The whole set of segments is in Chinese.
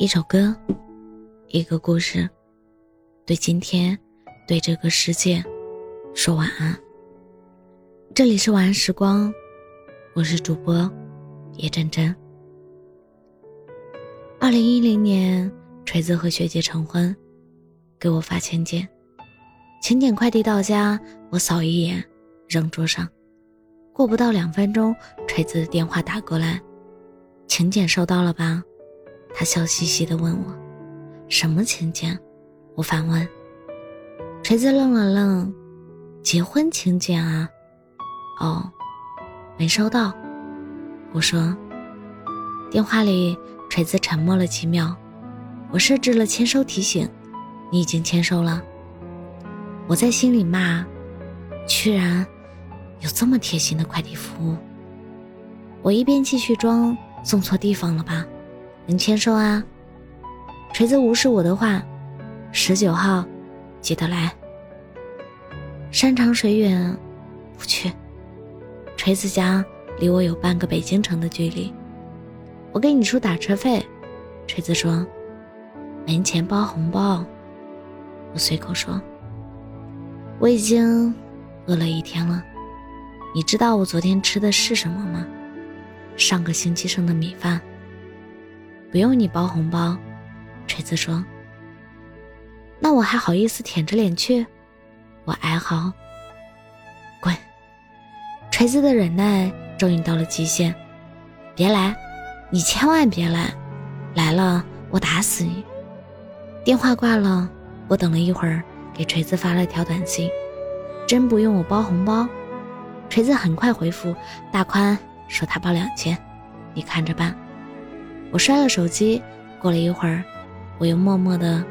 一首歌，一个故事，对今天，对这个世界，说晚安。这里是晚安时光，我是主播叶真真。二零一零年，锤子和学姐成婚，给我发请柬，请柬快递到家，我扫一眼，扔桌上。过不到两分钟，锤子的电话打过来，请柬收到了吧？他笑嘻嘻地问我：“什么请柬？”我反问。锤子愣了愣：“结婚请柬啊？”“哦，没收到。”我说。电话里，锤子沉默了几秒。我设置了签收提醒，你已经签收了。我在心里骂：“居然有这么贴心的快递服务！”我一边继续装，送错地方了吧？能签收啊？锤子无视我的话，十九号，记得来。山长水远，不去。锤子家离我有半个北京城的距离，我给你出打车费。锤子说：“没钱包红包。”我随口说：“我已经饿了一天了。你知道我昨天吃的是什么吗？上个星期剩的米饭。”不用你包红包，锤子说。那我还好意思舔着脸去？我哀嚎。滚！锤子的忍耐终于到了极限。别来，你千万别来！来了我打死你！电话挂了，我等了一会儿，给锤子发了条短信：真不用我包红包？锤子很快回复：大宽说他包两千，你看着办。我摔了手机，过了一会儿，我又默默的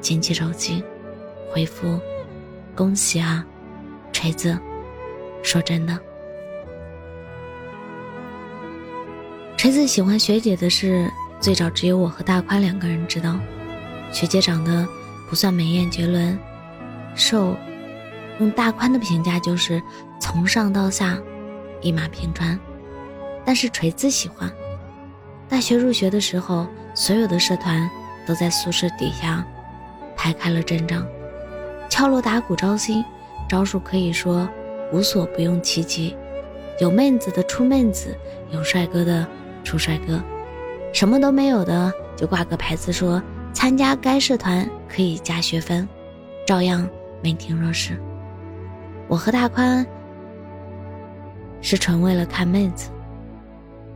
捡起手机，回复：“恭喜啊，锤子。”说真的，锤子喜欢学姐的事，最早只有我和大宽两个人知道。学姐长得不算美艳绝伦，瘦，用大宽的评价就是从上到下一马平川，但是锤子喜欢。大学入学的时候，所有的社团都在宿舍底下排开了阵仗，敲锣打鼓招新，招数可以说无所不用其极。有妹子的出妹子，有帅哥的出帅哥，什么都没有的就挂个牌子说参加该社团可以加学分，照样门庭若市。我和大宽是纯为了看妹子。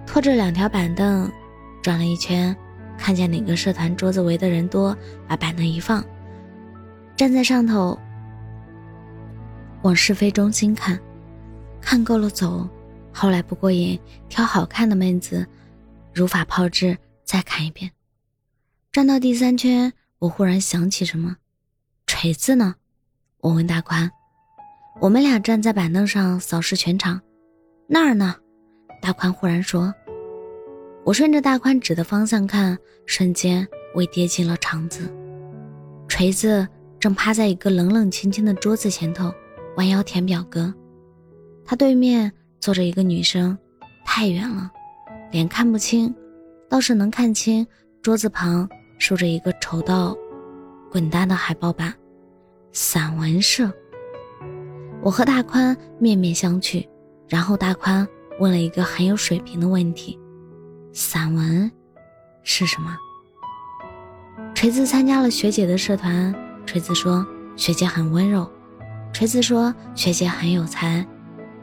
拖着两条板凳，转了一圈，看见哪个社团桌子围的人多，把板凳一放，站在上头，往是非中心看，看够了走。后来不过瘾，挑好看的妹子，如法炮制，再看一遍。转到第三圈，我忽然想起什么，锤子呢？我问大宽。我们俩站在板凳上扫视全场，那儿呢？大宽忽然说：“我顺着大宽指的方向看，瞬间我跌进了肠子。锤子正趴在一个冷冷清清的桌子前头，弯腰填表格。他对面坐着一个女生，太远了，脸看不清，倒是能看清桌子旁竖着一个丑到滚蛋的海报板，散文社。我和大宽面面相觑，然后大宽。”问了一个很有水平的问题：“散文是什么？”锤子参加了学姐的社团。锤子说：“学姐很温柔。”锤子说：“学姐很有才。”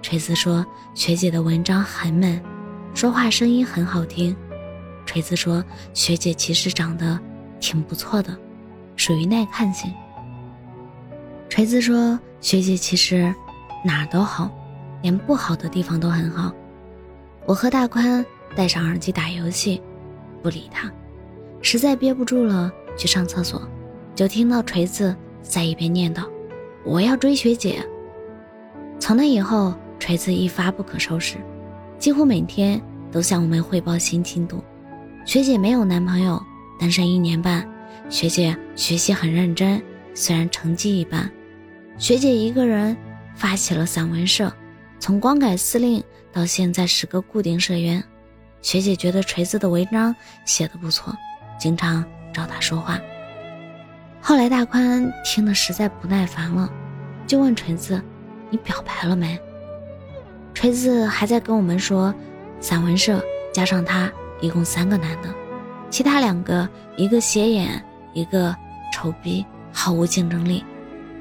锤子说：“学姐的文章很美，说话声音很好听。”锤子说：“学姐其实长得挺不错的，属于耐看型。”锤子说：“学姐其实哪儿都好，连不好的地方都很好。”我和大宽戴上耳机打游戏，不理他。实在憋不住了，去上厕所，就听到锤子在一边念叨：“我要追学姐。”从那以后，锤子一发不可收拾，几乎每天都向我们汇报新进度。学姐没有男朋友，单身一年半。学姐学习很认真，虽然成绩一般。学姐一个人发起了散文社。从光改司令到现在十个固定社员，学姐觉得锤子的文章写的不错，经常找他说话。后来大宽听得实在不耐烦了，就问锤子：“你表白了没？”锤子还在跟我们说，散文社加上他一共三个男的，其他两个一个斜眼，一个丑逼，毫无竞争力。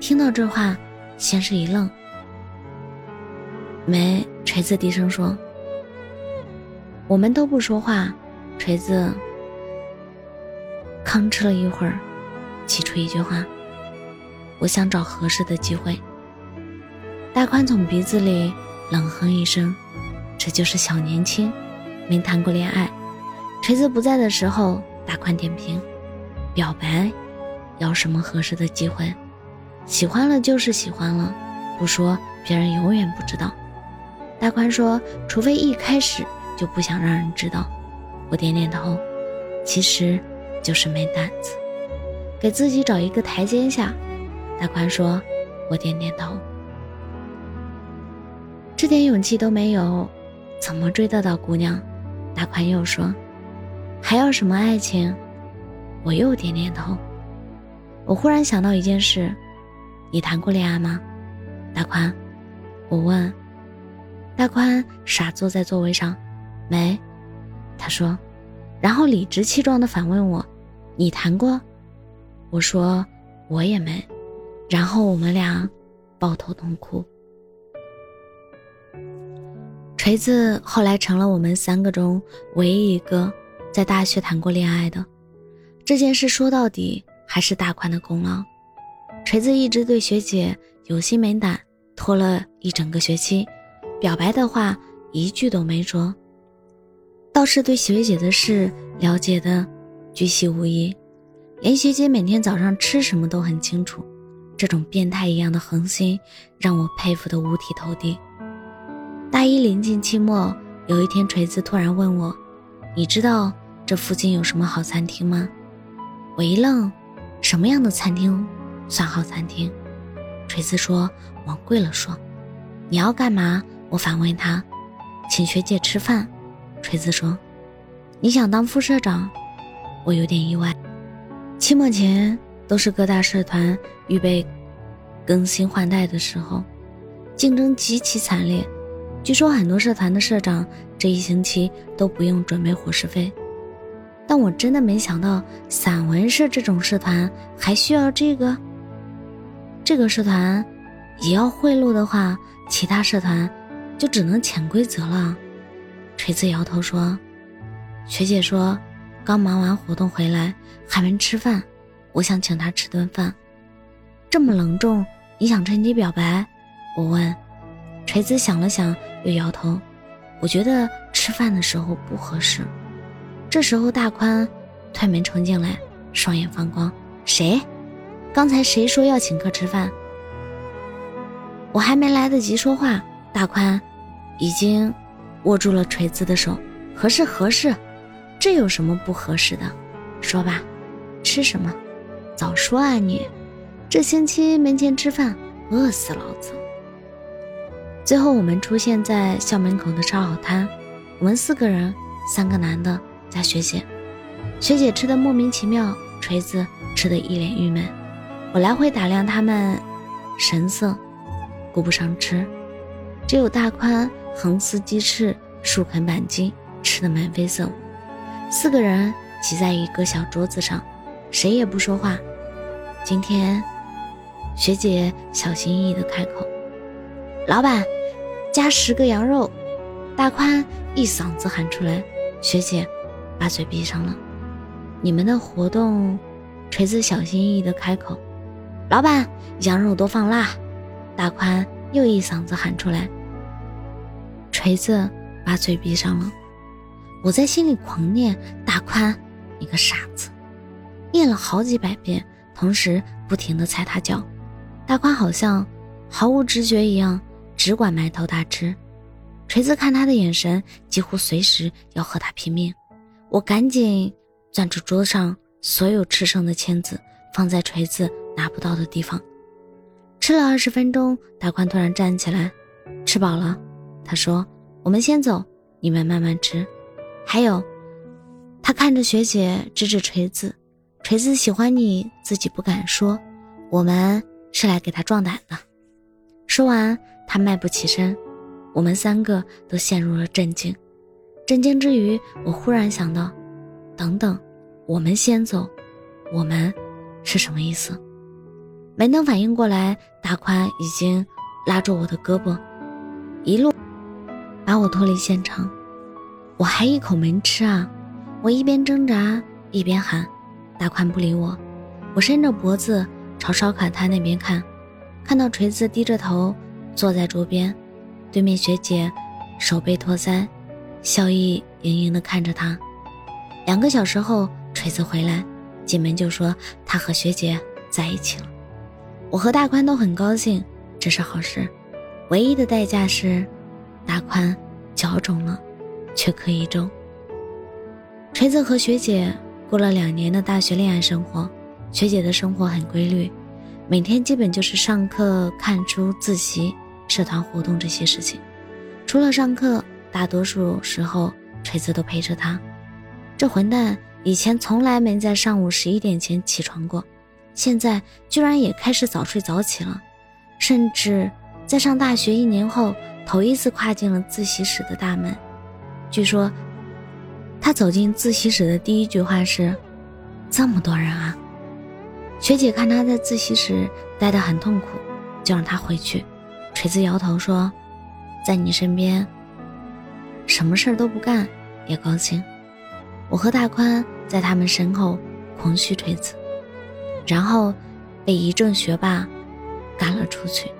听到这话，先是一愣。没，锤子低声说：“我们都不说话。”锤子吭哧了一会儿。挤出一句话：“我想找合适的机会。”大宽从鼻子里冷哼一声：“这就是小年轻，没谈过恋爱。”锤子不在的时候，大宽点评：“表白，要什么合适的机会？喜欢了就是喜欢了，不说别人永远不知道。”大宽说：“除非一开始就不想让人知道。”我点点头：“其实就是没胆子。”给自己找一个台阶下，大宽说：“我点点头。这点勇气都没有，怎么追得到姑娘？”大宽又说：“还要什么爱情？”我又点点头。我忽然想到一件事：你谈过恋爱吗？大宽，我问。大宽傻坐在座位上，没。他说，然后理直气壮地反问我：“你谈过？”我说我也没，然后我们俩抱头痛哭。锤子后来成了我们三个中唯一一个在大学谈过恋爱的。这件事说到底还是大宽的功劳。锤子一直对学姐有心没胆，拖了一整个学期，表白的话一句都没说，倒是对学姐的事了解的巨细无遗。连学姐每天早上吃什么都很清楚，这种变态一样的恒心让我佩服的五体投地。大一临近期末，有一天锤子突然问我：“你知道这附近有什么好餐厅吗？”我一愣：“什么样的餐厅算好餐厅？”锤子说：“往贵了说。”你要干嘛？我反问他：“请学姐吃饭。”锤子说：“你想当副社长？”我有点意外。期末前都是各大社团预备更新换代的时候，竞争极其惨烈。据说很多社团的社长这一星期都不用准备伙食费，但我真的没想到散文社这种社团还需要这个。这个社团也要贿赂的话，其他社团就只能潜规则了。锤子摇头说：“学姐说。”刚忙完活动回来，还没吃饭，我想请她吃顿饭。这么隆重，你想趁机表白？我问。锤子想了想，又摇头。我觉得吃饭的时候不合适。这时候，大宽推门冲进来，双眼放光。谁？刚才谁说要请客吃饭？我还没来得及说话，大宽已经握住了锤子的手。合适，合适。这有什么不合适的？说吧，吃什么？早说啊你！这星期没钱吃饭，饿死老子。最后我们出现在校门口的烧烤摊，我们四个人，三个男的加学姐。学姐吃的莫名其妙，锤子吃的一脸郁闷。我来回打量他们，神色顾不上吃，只有大宽横撕鸡翅，竖啃板筋，吃的眉飞色舞。四个人挤在一个小桌子上，谁也不说话。今天，学姐小心翼翼地开口：“老板，加十个羊肉。”大宽一嗓子喊出来，学姐把嘴闭上了。你们的活动，锤子小心翼翼地开口：“老板，羊肉多放辣。”大宽又一嗓子喊出来，锤子把嘴闭上了。我在心里狂念：“大宽，你个傻子！”念了好几百遍，同时不停地踩他脚。大宽好像毫无知觉一样，只管埋头大吃。锤子看他的眼神，几乎随时要和他拼命。我赶紧攥住桌上所有吃剩的签子，放在锤子拿不到的地方。吃了二十分钟，大宽突然站起来：“吃饱了。”他说：“我们先走，你们慢慢吃。”还有，他看着学姐，指指锤子：“锤子喜欢你自己不敢说，我们是来给他壮胆的。”说完，他迈步起身，我们三个都陷入了震惊。震惊之余，我忽然想到：“等等，我们先走，我们是什么意思？”没能反应过来，大宽已经拉住我的胳膊，一路把我拖离现场。我还一口没吃啊！我一边挣扎一边喊，大宽不理我。我伸着脖子朝烧烤摊那边看，看到锤子低着头坐在桌边，对面学姐手背托腮，笑意盈盈地看着他。两个小时后，锤子回来，进门就说他和学姐在一起了。我和大宽都很高兴，这是好事。唯一的代价是，大宽脚肿了，却可以种。锤子和学姐过了两年的大学恋爱生活，学姐的生活很规律，每天基本就是上课、看书、自习、社团活动这些事情。除了上课，大多数时候锤子都陪着他。这混蛋以前从来没在上午十一点前起床过。现在居然也开始早睡早起了，甚至在上大学一年后，头一次跨进了自习室的大门。据说，他走进自习室的第一句话是：“这么多人啊！”学姐看他在自习室待得很痛苦，就让他回去。锤子摇头说：“在你身边，什么事儿都不干也高兴。”我和大宽在他们身后狂嘘锤子。然后，被一众学霸赶了出去。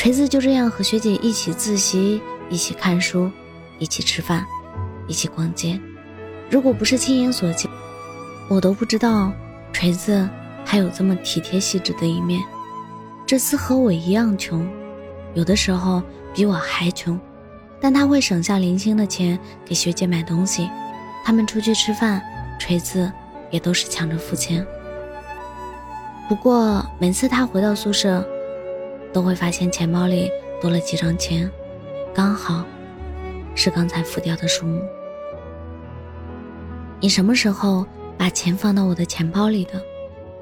锤子就这样和学姐一起自习，一起看书，一起吃饭，一起逛街。如果不是亲眼所见，我都不知道锤子还有这么体贴细致的一面。这次和我一样穷，有的时候比我还穷，但他会省下零星的钱给学姐买东西。他们出去吃饭，锤子也都是抢着付钱。不过每次他回到宿舍，都会发现钱包里多了几张钱，刚好是刚才付掉的数目。你什么时候把钱放到我的钱包里的？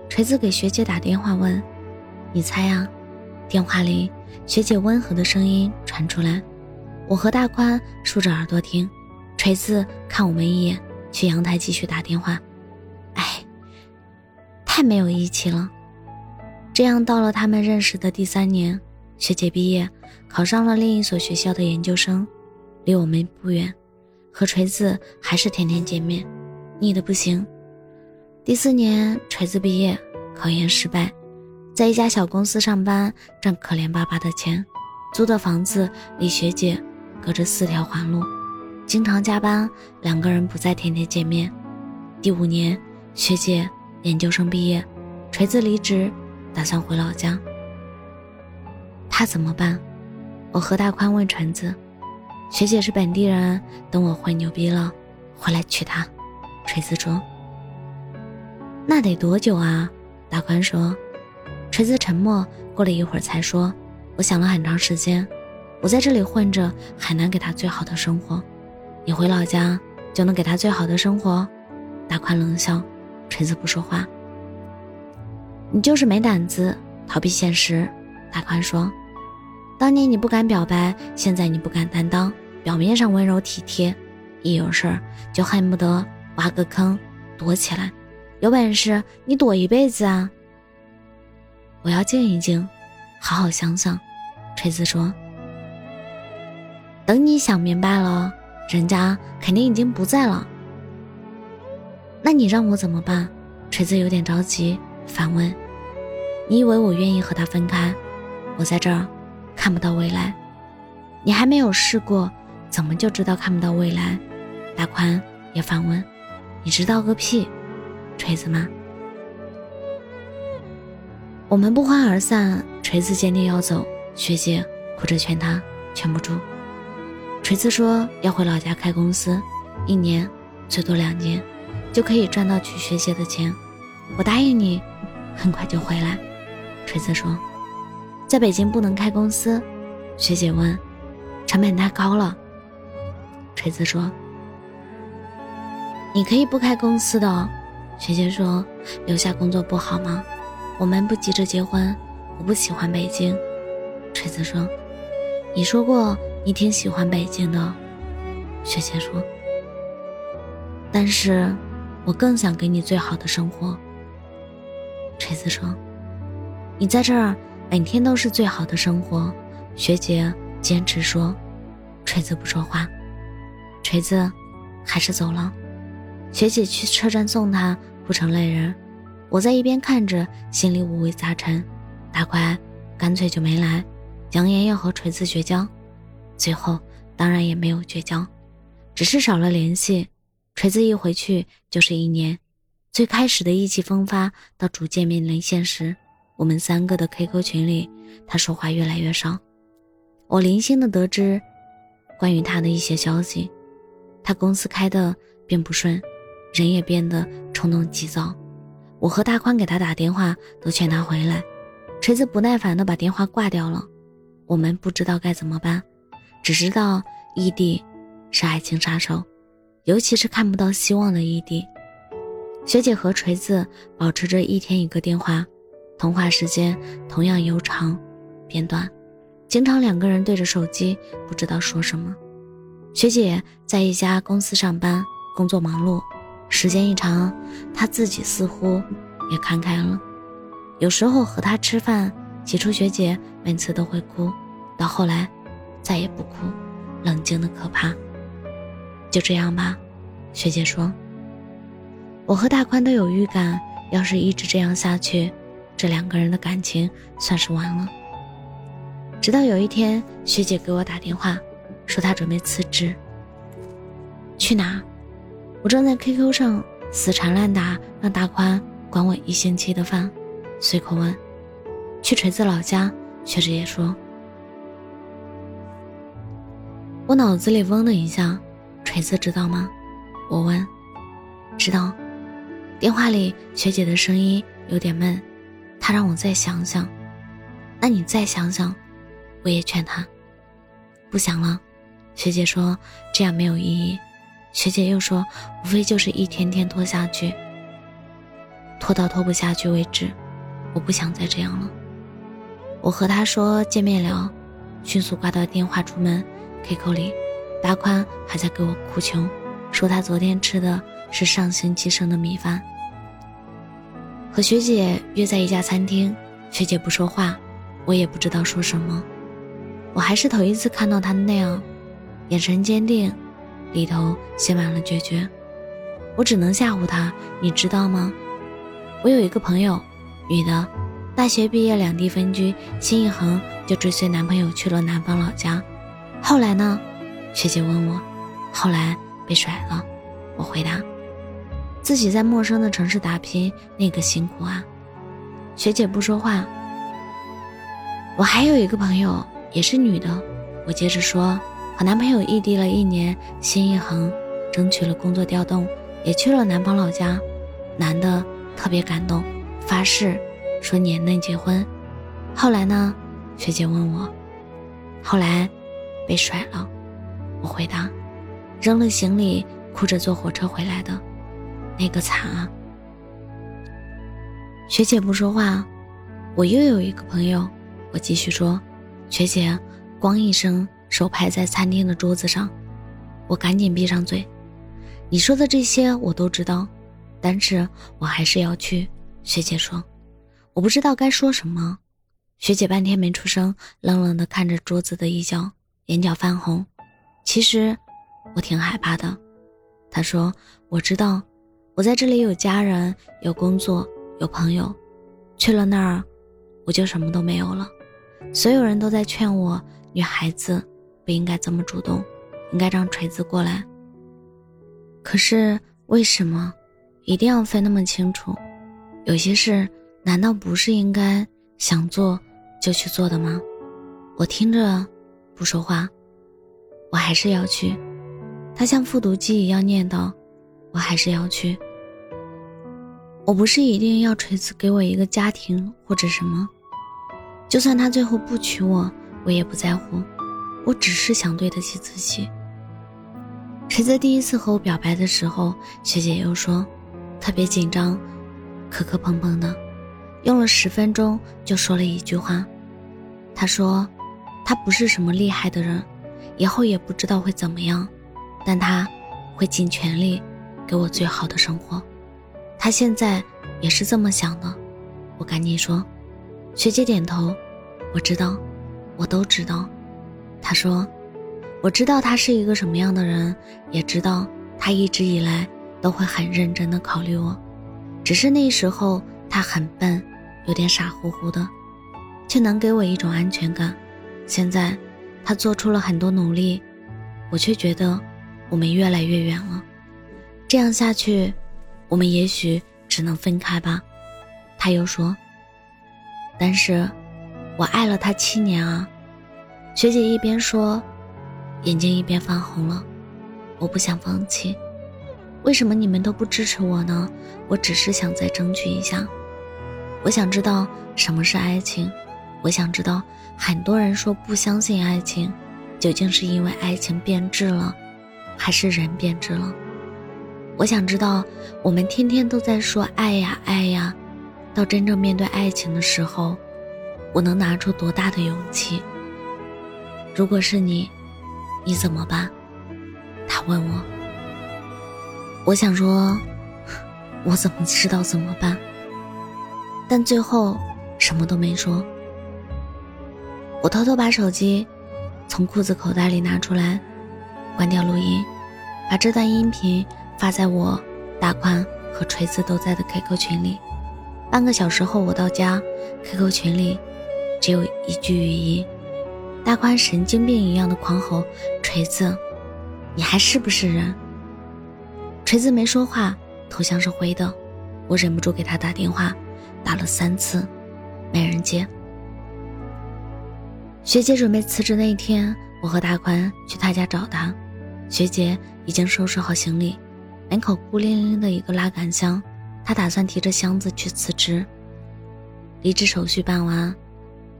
锤子给学姐打电话问。你猜呀？电话里学姐温和的声音传出来。我和大宽竖着耳朵听。锤子看我们一眼，去阳台继续打电话。哎，太没有义气了。这样到了他们认识的第三年，学姐毕业，考上了另一所学校的研究生，离我们不远，和锤子还是天天见面，腻得不行。第四年，锤子毕业，考研失败，在一家小公司上班，挣可怜巴巴的钱，租的房子离学姐隔着四条环路，经常加班，两个人不再天天见面。第五年，学姐研究生毕业，锤子离职。打算回老家，他怎么办？我和大宽问橙子，学姐是本地人，等我混牛逼了，回来娶她。锤子说：“那得多久啊？”大宽说。锤子沉默，过了一会儿才说：“我想了很长时间，我在这里混着，很难给他最好的生活。你回老家就能给他最好的生活？”大宽冷笑，锤子不说话。你就是没胆子逃避现实，大宽说：“当年你不敢表白，现在你不敢担当。表面上温柔体贴，一有事儿就恨不得挖个坑躲起来。有本事你躲一辈子啊！”我要静一静，好好想想。锤子说：“等你想明白了，人家肯定已经不在了。那你让我怎么办？”锤子有点着急。反问：“你以为我愿意和他分开？我在这儿看不到未来。你还没有试过，怎么就知道看不到未来？”大宽也反问：“你知道个屁，锤子吗？”我们不欢而散。锤子坚定要走，学姐哭着劝他，劝不住。锤子说要回老家开公司，一年最多两年，就可以赚到娶学姐的钱。我答应你。很快就回来，锤子说：“在北京不能开公司。”学姐问：“成本太高了。”锤子说：“你可以不开公司的。学姐说：“留下工作不好吗？我们不急着结婚，我不喜欢北京。”锤子说：“你说过你挺喜欢北京的。”学姐说：“但是，我更想给你最好的生活。”锤子说：“你在这儿每天都是最好的生活。”学姐坚持说：“锤子不说话。”锤子还是走了。学姐去车站送他，哭成泪人。我在一边看着，心里五味杂陈。大快干脆就没来，扬言要和锤子绝交。最后当然也没有绝交，只是少了联系。锤子一回去就是一年，最开始的意气风发，到逐渐面临现实。我们三个的 QQ 群里，他说话越来越少。我零星的得知关于他的一些消息，他公司开的并不顺。人也变得冲动急躁，我和大宽给他打电话都劝他回来，锤子不耐烦的把电话挂掉了。我们不知道该怎么办，只知道异地是爱情杀手，尤其是看不到希望的异地。学姐和锤子保持着一天一个电话，通话时间同样悠长变短，经常两个人对着手机不知道说什么。学姐在一家公司上班，工作忙碌。时间一长，他自己似乎也看开了。有时候和他吃饭，起初学姐每次都会哭，到后来再也不哭，冷静的可怕。就这样吧，学姐说。我和大宽都有预感，要是一直这样下去，这两个人的感情算是完了。直到有一天，学姐给我打电话，说她准备辞职。去哪？我正在 QQ 上死缠烂打，让大宽管我一星期的饭，随口问：“去锤子老家？”学姐也说。我脑子里嗡的一下，锤子知道吗？我问。知道。电话里学姐的声音有点闷，她让我再想想。那你再想想。我也劝她。不想了。学姐说这样没有意义。学姐又说：“无非就是一天天拖下去，拖到拖不下去为止。我不想再这样了。”我和她说见面聊，迅速挂掉电话出门。QQ 里，大宽还在给我哭穷，说他昨天吃的是上星期剩的米饭。和学姐约在一家餐厅，学姐不说话，我也不知道说什么。我还是头一次看到她那样，眼神坚定。里头写满了决绝，我只能吓唬他，你知道吗？我有一个朋友，女的，大学毕业两地分居，心一横就追随男朋友去了南方老家。后来呢？学姐问我，后来被甩了。我回答，自己在陌生的城市打拼，那个辛苦啊。学姐不说话。我还有一个朋友，也是女的。我接着说。和男朋友异地了一年，心一横，争取了工作调动，也去了南方老家。男的特别感动，发誓说年内结婚。后来呢？学姐问我。后来被甩了。我回答，扔了行李，哭着坐火车回来的，那个惨啊。学姐不说话。我又有一个朋友，我继续说。学姐，咣一声。手拍在餐厅的桌子上，我赶紧闭上嘴。你说的这些我都知道，但是我还是要去。学姐说，我不知道该说什么。学姐半天没出声，冷冷地看着桌子的一角，眼角泛红。其实我挺害怕的。她说：“我知道，我在这里有家人，有工作，有朋友。去了那儿，我就什么都没有了。所有人都在劝我，女孩子。”不应该这么主动，应该让锤子过来。可是为什么一定要分那么清楚？有些事难道不是应该想做就去做的吗？我听着不说话，我还是要去。他像复读机一样念叨，我还是要去。我不是一定要锤子给我一个家庭或者什么，就算他最后不娶我，我也不在乎。我只是想对得起自己。锤子第一次和我表白的时候，学姐又说特别紧张，磕磕碰碰的，用了十分钟就说了一句话。她说，他不是什么厉害的人，以后也不知道会怎么样，但他会尽全力给我最好的生活。他现在也是这么想的。我赶紧说，学姐点头，我知道，我都知道。她说。我知道他是一个什么样的人，也知道他一直以来都会很认真的考虑我，只是那时候他很笨，有点傻乎乎的，却能给我一种安全感。现在他做出了很多努力，我却觉得我们越来越远了。这样下去，我们也许只能分开吧。他又说：“但是，我爱了他七年啊。”学姐一边说。眼睛一边泛红了，我不想放弃。为什么你们都不支持我呢？我只是想再争取一下。我想知道什么是爱情。我想知道，很多人说不相信爱情，究竟是因为爱情变质了，还是人变质了？我想知道，我们天天都在说爱呀爱呀，到真正面对爱情的时候，我能拿出多大的勇气？如果是你。你怎么办？他问我。我想说，我怎么知道怎么办？但最后什么都没说。我偷偷把手机从裤子口袋里拿出来，关掉录音，把这段音频发在我大宽和锤子都在的 QQ 群里。半个小时后我到家，QQ 群里只有一句语音。大宽神经病一样的狂吼：“锤子，你还是不是人？”锤子没说话，头像是灰的。我忍不住给他打电话，打了三次，没人接。学姐准备辞职那一天，我和大宽去她家找她。学姐已经收拾好行李，门口孤零零的一个拉杆箱，他打算提着箱子去辞职。离职手续办完，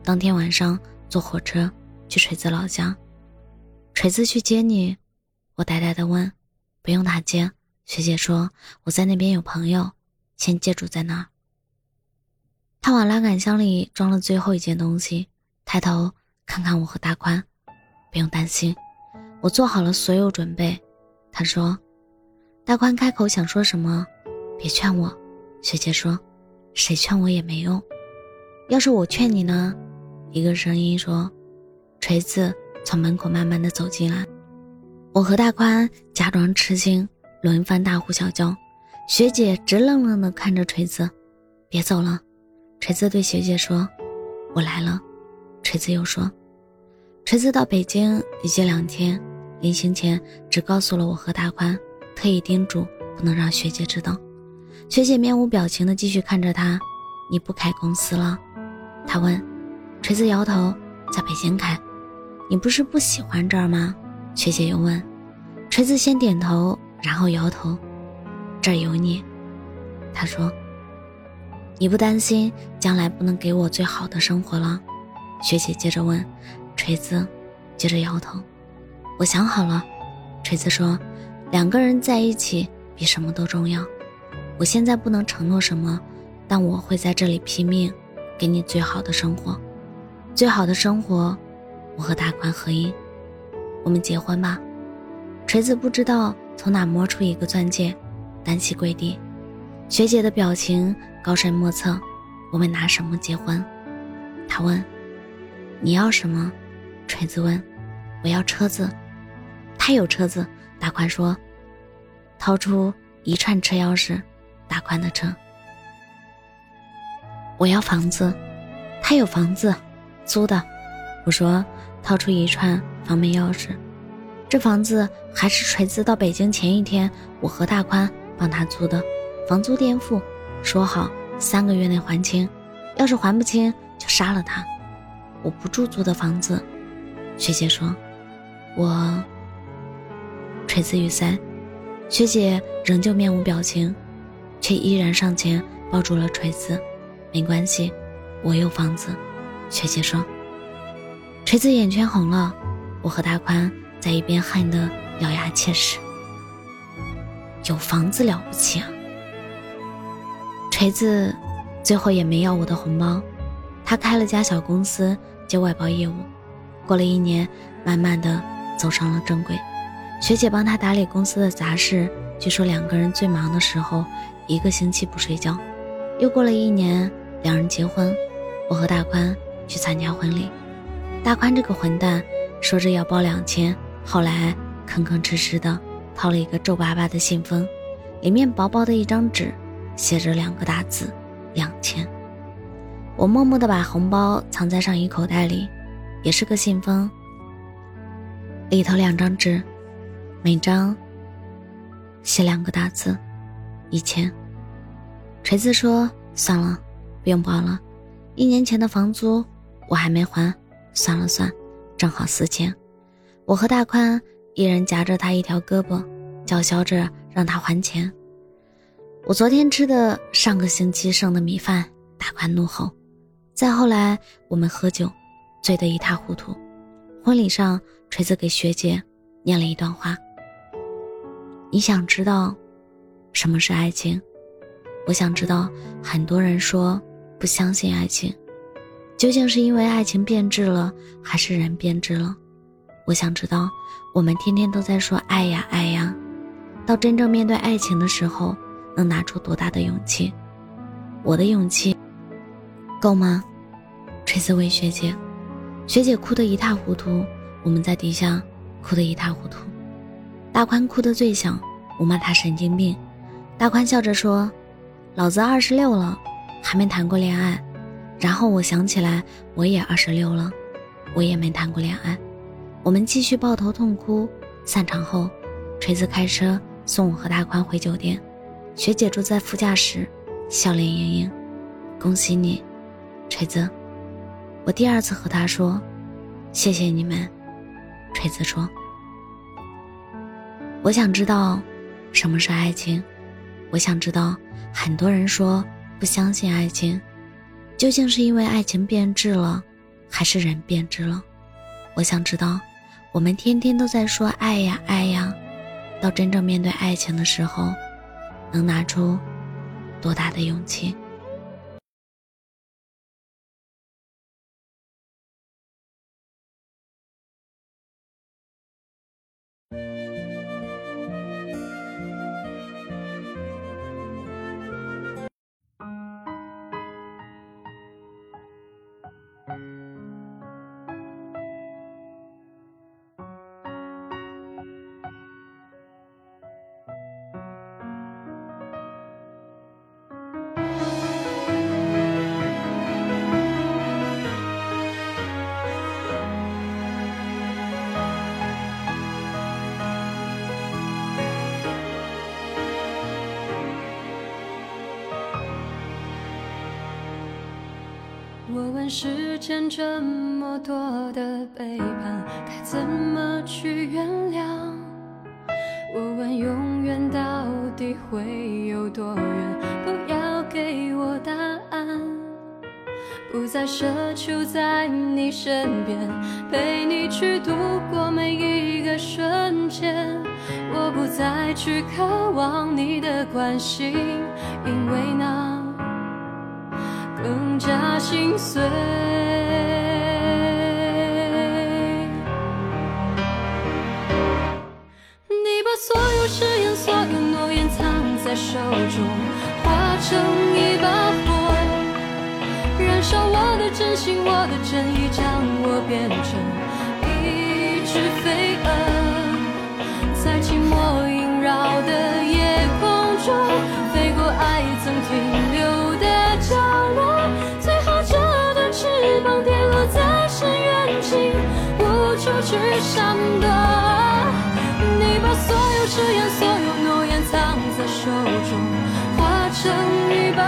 当天晚上坐火车。去锤子老家，锤子去接你，我呆呆的问：“不用他接。”学姐说：“我在那边有朋友，先借住在那儿。”他往拉杆箱里装了最后一件东西，抬头看看我和大宽：“不用担心，我做好了所有准备。”他说：“大宽开口想说什么，别劝我。”学姐说：“谁劝我也没用。要是我劝你呢？”一个声音说。锤子从门口慢慢的走进来，我和大宽假装吃惊，轮番大呼小叫。学姐直愣愣的看着锤子，别走了。锤子对学姐说：“我来了。”锤子又说：“锤子到北京已经两天，临行前只告诉了我和大宽，特意叮嘱不能让学姐知道。”学姐面无表情的继续看着他：“你不开公司了？”他问。锤子摇头：“在北京开。”你不是不喜欢这儿吗？学姐又问。锤子先点头，然后摇头。这儿有你，他说。你不担心将来不能给我最好的生活了？学姐接着问。锤子接着摇头。我想好了，锤子说，两个人在一起比什么都重要。我现在不能承诺什么，但我会在这里拼命，给你最好的生活，最好的生活。我和大宽合影，我们结婚吧。锤子不知道从哪摸出一个钻戒，单膝跪地。学姐的表情高深莫测。我们拿什么结婚？他问。你要什么？锤子问。我要车子。他有车子。大宽说。掏出一串车钥匙，大宽的车。我要房子。他有房子，租的。我说。掏出一串房门钥匙，这房子还是锤子到北京前一天我和大宽帮他租的，房租垫付，说好三个月内还清，要是还不清就杀了他。我不住租的房子，学姐说，我。锤子语塞，学姐仍旧面无表情，却依然上前抱住了锤子，没关系，我有房子，学姐说。锤子眼圈红了，我和大宽在一边恨得咬牙切齿。有房子了不起啊？锤子最后也没要我的红包，他开了家小公司接外包业务，过了一年，慢慢的走上了正轨。学姐帮他打理公司的杂事，据说两个人最忙的时候，一个星期不睡觉。又过了一年，两人结婚，我和大宽去参加婚礼。大宽这个混蛋，说着要包两千，后来吭吭哧哧的掏了一个皱巴巴的信封，里面薄薄的一张纸，写着两个大字：两千。我默默的把红包藏在上衣口袋里，也是个信封，里头两张纸。每张写两个大字，一千。锤子说：“算了，不用包了。一年前的房租我还没还，算了算，正好四千。”我和大宽一人夹着他一条胳膊，叫嚣着让他还钱。我昨天吃的上个星期剩的米饭，大宽怒吼。再后来，我们喝酒，醉得一塌糊涂。婚礼上，锤子给学姐念了一段话。你想知道什么是爱情？我想知道，很多人说不相信爱情，究竟是因为爱情变质了，还是人变质了？我想知道，我们天天都在说爱呀爱呀，到真正面对爱情的时候，能拿出多大的勇气？我的勇气够吗？锤子问学姐，学姐哭得一塌糊涂，我们在底下哭得一塌糊涂。大宽哭得最响，我骂他神经病。大宽笑着说：“老子二十六了，还没谈过恋爱。”然后我想起来，我也二十六了，我也没谈过恋爱。我们继续抱头痛哭。散场后，锤子开车送我和大宽回酒店，学姐坐在副驾驶，笑脸盈盈。恭喜你，锤子。我第二次和他说：“谢谢你们。”锤子说。我想知道，什么是爱情？我想知道，很多人说不相信爱情，究竟是因为爱情变质了，还是人变质了？我想知道，我们天天都在说爱呀爱呀，到真正面对爱情的时候，能拿出多大的勇气？世间这么多的背叛，该怎么去原谅？我问永远到底会有多远？不要给我答案。不再奢求在你身边，陪你去度过每一个瞬间。我不再去渴望你的关心，因为那。心碎。你把所有誓言、所有诺言藏在手中，化成一把火，燃烧我的真心、我的真意，将我变成一只飞蛾，在寂寞萦绕的去闪躲，你把所有誓言、所有诺言藏在手中，化成一把